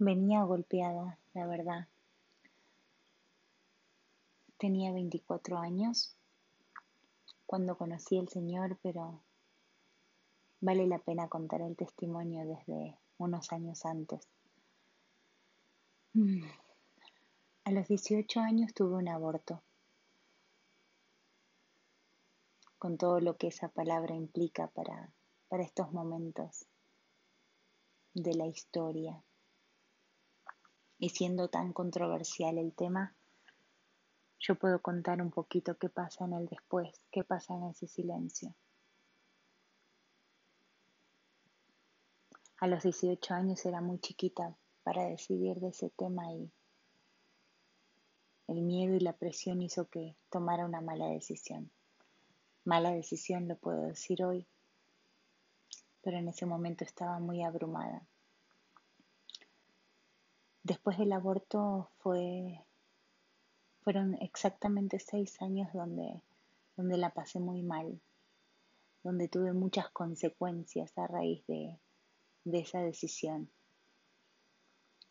Venía golpeada, la verdad. Tenía 24 años cuando conocí al Señor, pero vale la pena contar el testimonio desde unos años antes. Mm. A los 18 años tuve un aborto, con todo lo que esa palabra implica para, para estos momentos de la historia. Y siendo tan controversial el tema, yo puedo contar un poquito qué pasa en el después, qué pasa en ese silencio. A los 18 años era muy chiquita para decidir de ese tema y el miedo y la presión hizo que tomara una mala decisión. Mala decisión lo puedo decir hoy, pero en ese momento estaba muy abrumada. Después del aborto fue, fueron exactamente seis años donde, donde la pasé muy mal, donde tuve muchas consecuencias a raíz de, de esa decisión.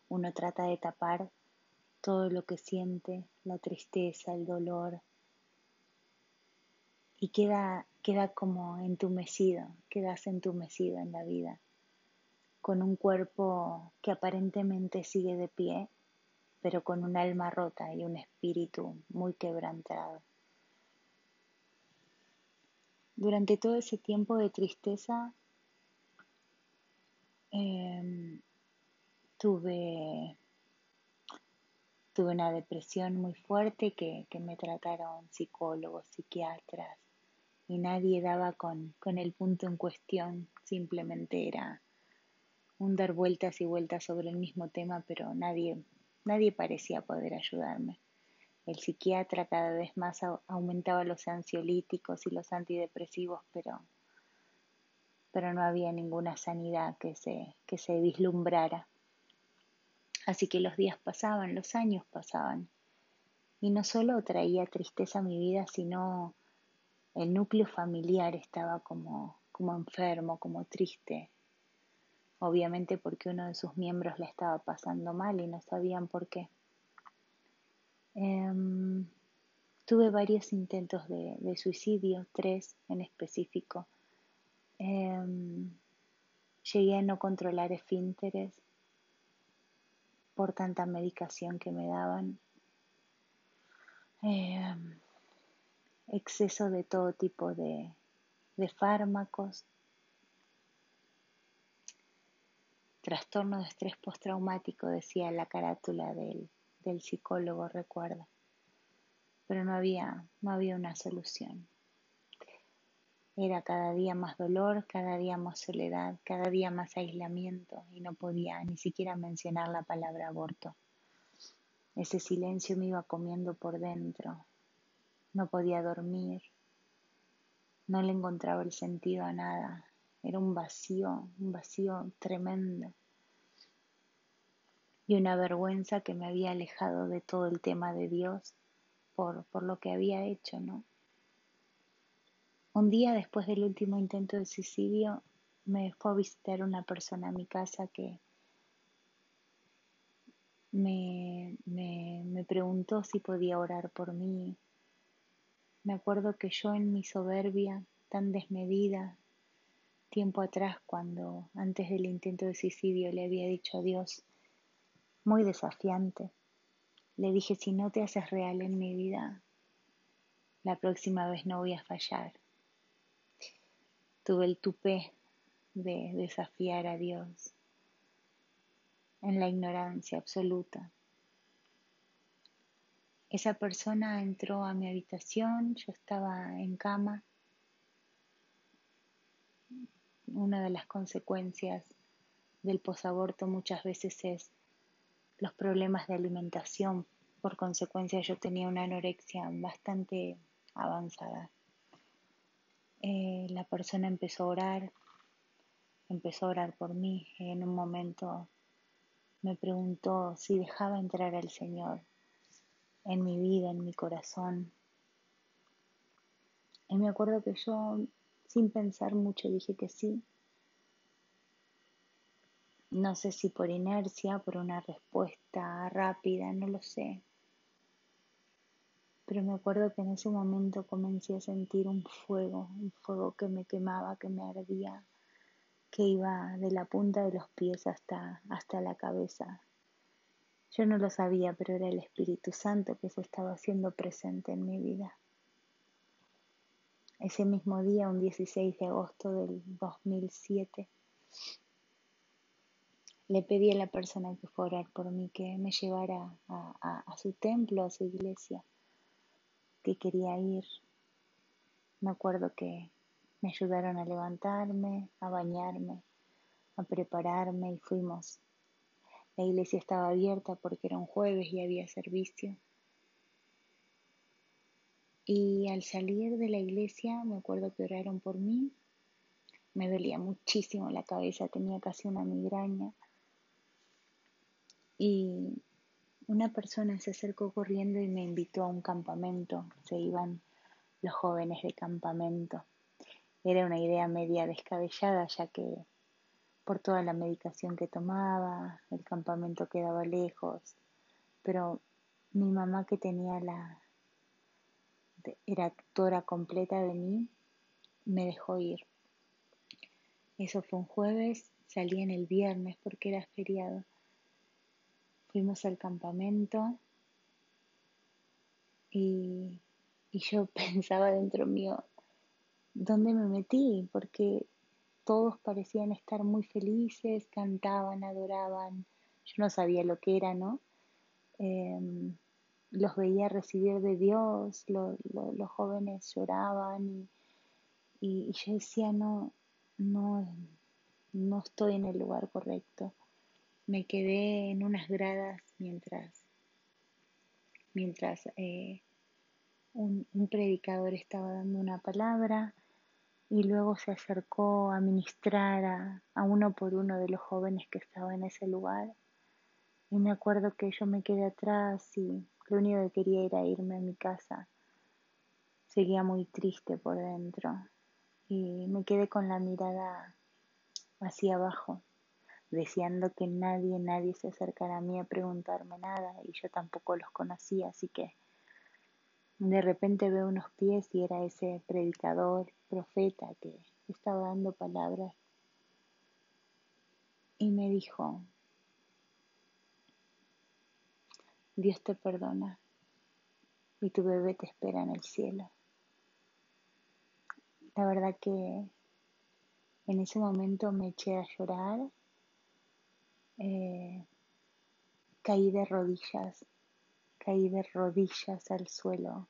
Uno trata de tapar todo lo que siente, la tristeza, el dolor, y queda, queda como entumecido, quedas entumecido en la vida con un cuerpo que aparentemente sigue de pie, pero con un alma rota y un espíritu muy quebrantado. Durante todo ese tiempo de tristeza em, tuve, tuve una depresión muy fuerte que, que, me trataron psicólogos, psiquiatras y nadie daba con, con el punto en cuestión, simplemente era un dar vueltas y vueltas sobre el mismo tema, pero nadie, nadie parecía poder ayudarme. El psiquiatra cada vez más aumentaba los ansiolíticos y los antidepresivos, pero, pero no había ninguna sanidad que se, que se vislumbrara. Así que los días pasaban, los años pasaban, y no solo traía tristeza a mi vida, sino el núcleo familiar estaba como, como enfermo, como triste, obviamente porque uno de sus miembros la estaba pasando mal y no sabían por qué. Em, tuve varios intentos de, suicidio, tres en específico. Em, llegué a no controlar esfínteres por tanta medicación que me daban. Em, exceso de todo tipo de fármacos, Trastorno de estrés postraumático, decía la carátula del, del psicólogo, recuerda. Pero no había, no había una solución. Era cada día más dolor, cada día más soledad, cada día más aislamiento y no podía ni siquiera mencionar la palabra aborto. Ese silencio me iba comiendo por dentro. No podía dormir. No le encontraba el sentido a nada. Era un vacío, un vacío tremendo. Y una vergüenza que me había alejado de todo el tema de Dios por, por lo que había hecho, ¿no? Un día después del último intento de suicidio, me fue a visitar una persona a mi casa que me, me, me, preguntó si podía orar por mí. Me acuerdo que yo en mi soberbia tan desmedida, tiempo atrás, cuando antes del intento de suicidio le había dicho a Dios, muy desafiante, le dije, si no te haces real en mi vida, la próxima vez no voy a fallar. Tuve el tupé de desafiar a Dios en la ignorancia absoluta. Esa persona entró a mi habitación, yo estaba en cama una de las consecuencias del posaborto muchas veces es los problemas de alimentación. Por consecuencia yo tenía una anorexia bastante avanzada. Eh, la persona empezó a orar, empezó a orar por mí. En un momento me preguntó si dejaba entrar al Señor en mi vida, en mi corazón. Y me acuerdo que yo sin pensar mucho dije que sí. No sé si por inercia, por una respuesta rápida, no lo sé. Pero me acuerdo que en ese momento comencé a sentir un fuego, un fuego que me quemaba, que me ardía, que iba de la punta de los pies hasta, hasta la cabeza. Yo no lo sabía, pero era el Espíritu Santo que se estaba haciendo presente en mi vida. Ese mismo día, un 16 de agosto del 2007, le pedí a la persona que fuera por mí que me llevara a, su templo, a su iglesia, que quería ir. Me acuerdo que me ayudaron a levantarme, a bañarme, a prepararme y fuimos. La iglesia estaba abierta porque era un jueves y había servicio. Y al salir de la iglesia me acuerdo que oraron por mí. Me dolía muchísimo la cabeza, tenía casi una migraña y una persona se acercó corriendo y me invitó a un campamento. Se iban los jóvenes de campamento. Era una idea media descabellada, ya que por toda la medicación que tomaba, el campamento quedaba lejos, pero mi mamá que tenía la era actora completa de mí, me dejó ir. Eso fue un jueves, salí en el viernes porque era feriado fuimos al campamento y, yo pensaba dentro mío, ¿dónde me metí? Porque todos parecían estar muy felices, cantaban, adoraban. Yo no sabía lo que era, ¿no? Em, los veía recibir de Dios, los jóvenes lloraban y, y, yo decía, no, no, no estoy en el lugar correcto me quedé en unas gradas mientras, mientras eh, un, predicador estaba dando una palabra y luego se acercó a ministrar a, a, uno por uno de los jóvenes que estaban en ese lugar. Y me acuerdo que yo me quedé atrás y lo único que quería era irme a mi casa. Seguía muy triste por dentro y me quedé con la mirada hacia abajo deseando que nadie, nadie se acercara a mí a preguntarme nada y yo tampoco los conocía, así que de repente veo unos pies y era ese predicador, profeta que estaba dando palabras y me dijo, Dios te perdona y tu bebé te espera en el cielo. La verdad que en ese momento me eché a llorar eh, caí de rodillas, caí de rodillas al suelo,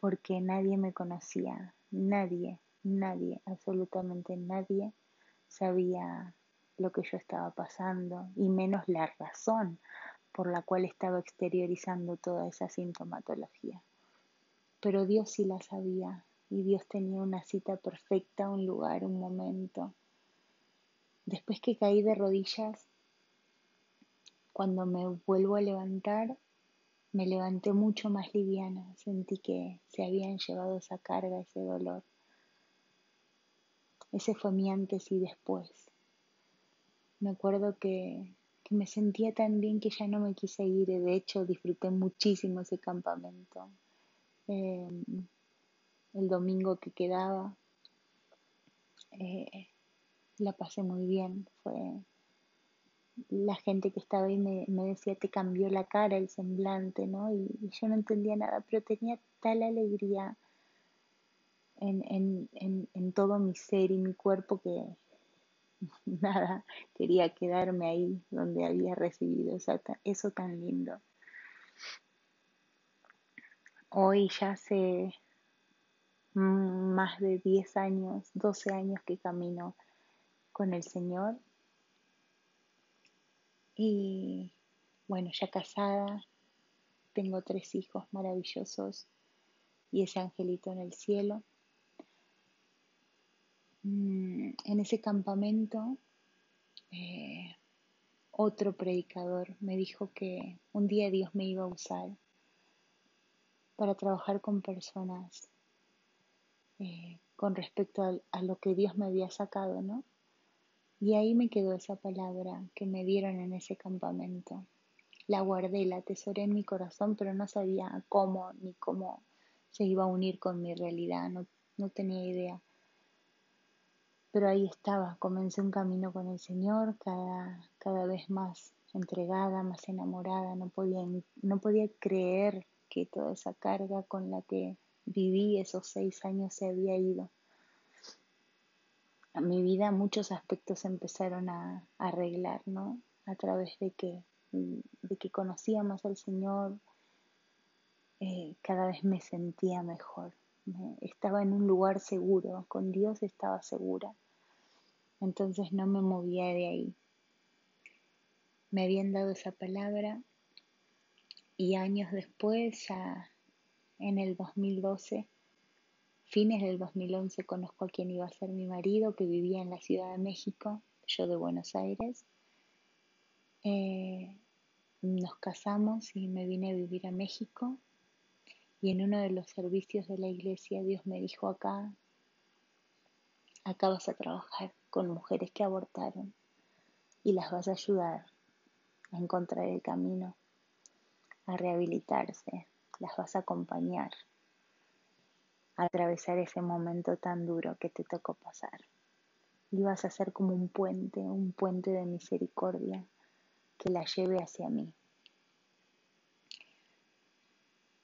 porque nadie me conocía, nadie, nadie, absolutamente nadie sabía lo que yo estaba pasando y menos la razón por la cual estaba exteriorizando toda esa sintomatología. Pero Dios sí la sabía y Dios tenía una cita perfecta, un lugar, un momento. Después que caí de rodillas, cuando me vuelvo a levantar, me levanté mucho más liviana, sentí que se habían llevado esa carga, ese dolor. Ese fue mi antes y después. Me acuerdo que, me sentía tan bien que ya no me quise ir, de hecho disfruté muchísimo ese campamento. Em, el domingo que quedaba, eh, la pasé muy bien, fue la gente que estaba ahí me, decía, te cambió la cara, el semblante, ¿no? Y, yo no entendía nada, pero tenía tal alegría en, en, todo mi ser y mi cuerpo que nada, quería quedarme ahí donde había recibido eso tan lindo. Hoy ya hace más de 10 años, 12 años que camino con el Señor y bueno, ya casada, tengo tres hijos maravillosos y ese angelito en el cielo. Mm, en ese campamento, eh, otro predicador me dijo que un día Dios me iba a usar para trabajar con personas eh, con respecto a, lo que Dios me había sacado, ¿no? Y ahí me quedó esa palabra que me dieron en ese campamento. La guardé, la atesoré en mi corazón, pero no sabía cómo ni cómo se iba a unir con mi realidad, no, no tenía idea. Pero ahí estaba, comencé un camino con el Señor, cada, cada vez más entregada, más enamorada, no podía, no podía creer que toda esa carga con la que viví esos seis años se había ido a mi vida muchos aspectos empezaron a, arreglar, ¿no? A través de que, de que conocía más al Señor, eh, cada vez me sentía mejor. estaba en un lugar seguro, con Dios estaba segura. Entonces no me movía de ahí. Me habían dado esa palabra y años después, ya en el 2012, Fines del 2011 conozco a quien iba a ser mi marido, que vivía en la Ciudad de México, yo de Buenos Aires. Eh, nos casamos y me vine a vivir a México. Y en uno de los servicios de la iglesia Dios me dijo acá, acá vas a trabajar con mujeres que abortaron y las vas a ayudar a encontrar el camino, a rehabilitarse, las vas a acompañar atravesar ese momento tan duro que te tocó pasar. Y vas a ser como un puente, un puente de misericordia que la lleve hacia mí.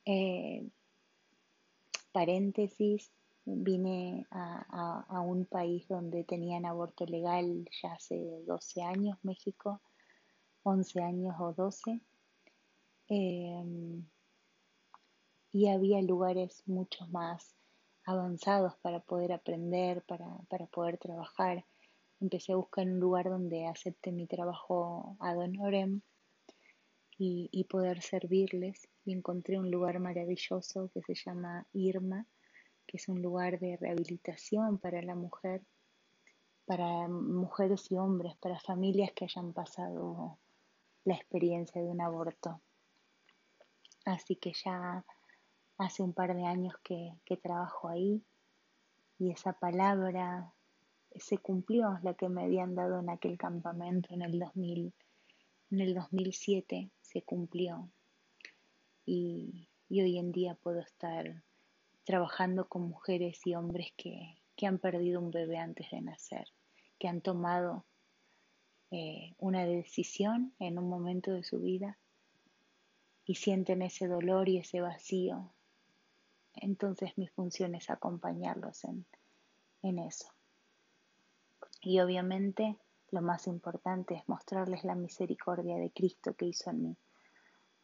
Eh, paréntesis, vine a, un país donde tenían aborto legal ya hace 12 años, México, 11 años o 12. Eh, y había lugares mucho más avanzados para poder aprender, para, para poder trabajar. Empecé a buscar un lugar donde acepte mi trabajo ad honorem y, y poder servirles. Y encontré un lugar maravilloso que se llama Irma, que es un lugar de rehabilitación para la mujer, para mujeres y hombres, para familias que hayan pasado la experiencia de un aborto. Así que ya hace un par de años que, trabajo ahí y esa palabra se cumplió, la que me habían dado en aquel campamento en el, 2000, en el 2007, se cumplió. Y, hoy en día puedo estar trabajando con mujeres y hombres que, han perdido un bebé antes de nacer, que han tomado eh, una decisión en un momento de su vida y sienten ese dolor y ese vacío entonces mi función es acompañarlos en, en eso. Y obviamente lo más importante es mostrarles la misericordia de Cristo que hizo en mí.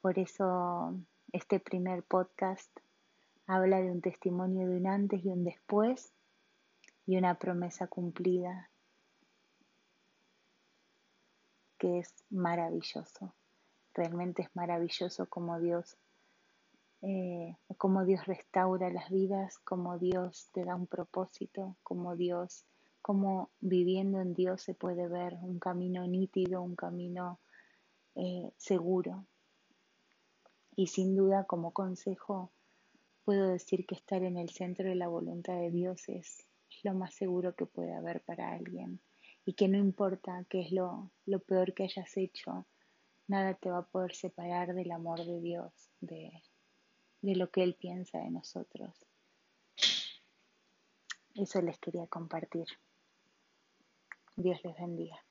Por eso este primer podcast habla de un testimonio de un antes y un después y una promesa cumplida que es maravilloso. Realmente es maravilloso como Dios eh, cómo Dios restaura las vidas, cómo Dios te da un propósito, cómo Dios, cómo viviendo en Dios se puede ver un camino nítido, un camino eh, seguro. Y sin duda como consejo puedo decir que estar en el centro de la voluntad de Dios es, lo más seguro que puede haber para alguien y que no importa qué es lo, peor que hayas hecho, nada te va a poder separar del amor de Dios, de, de lo que Él piensa de nosotros. Eso les quería compartir. Dios les bendiga.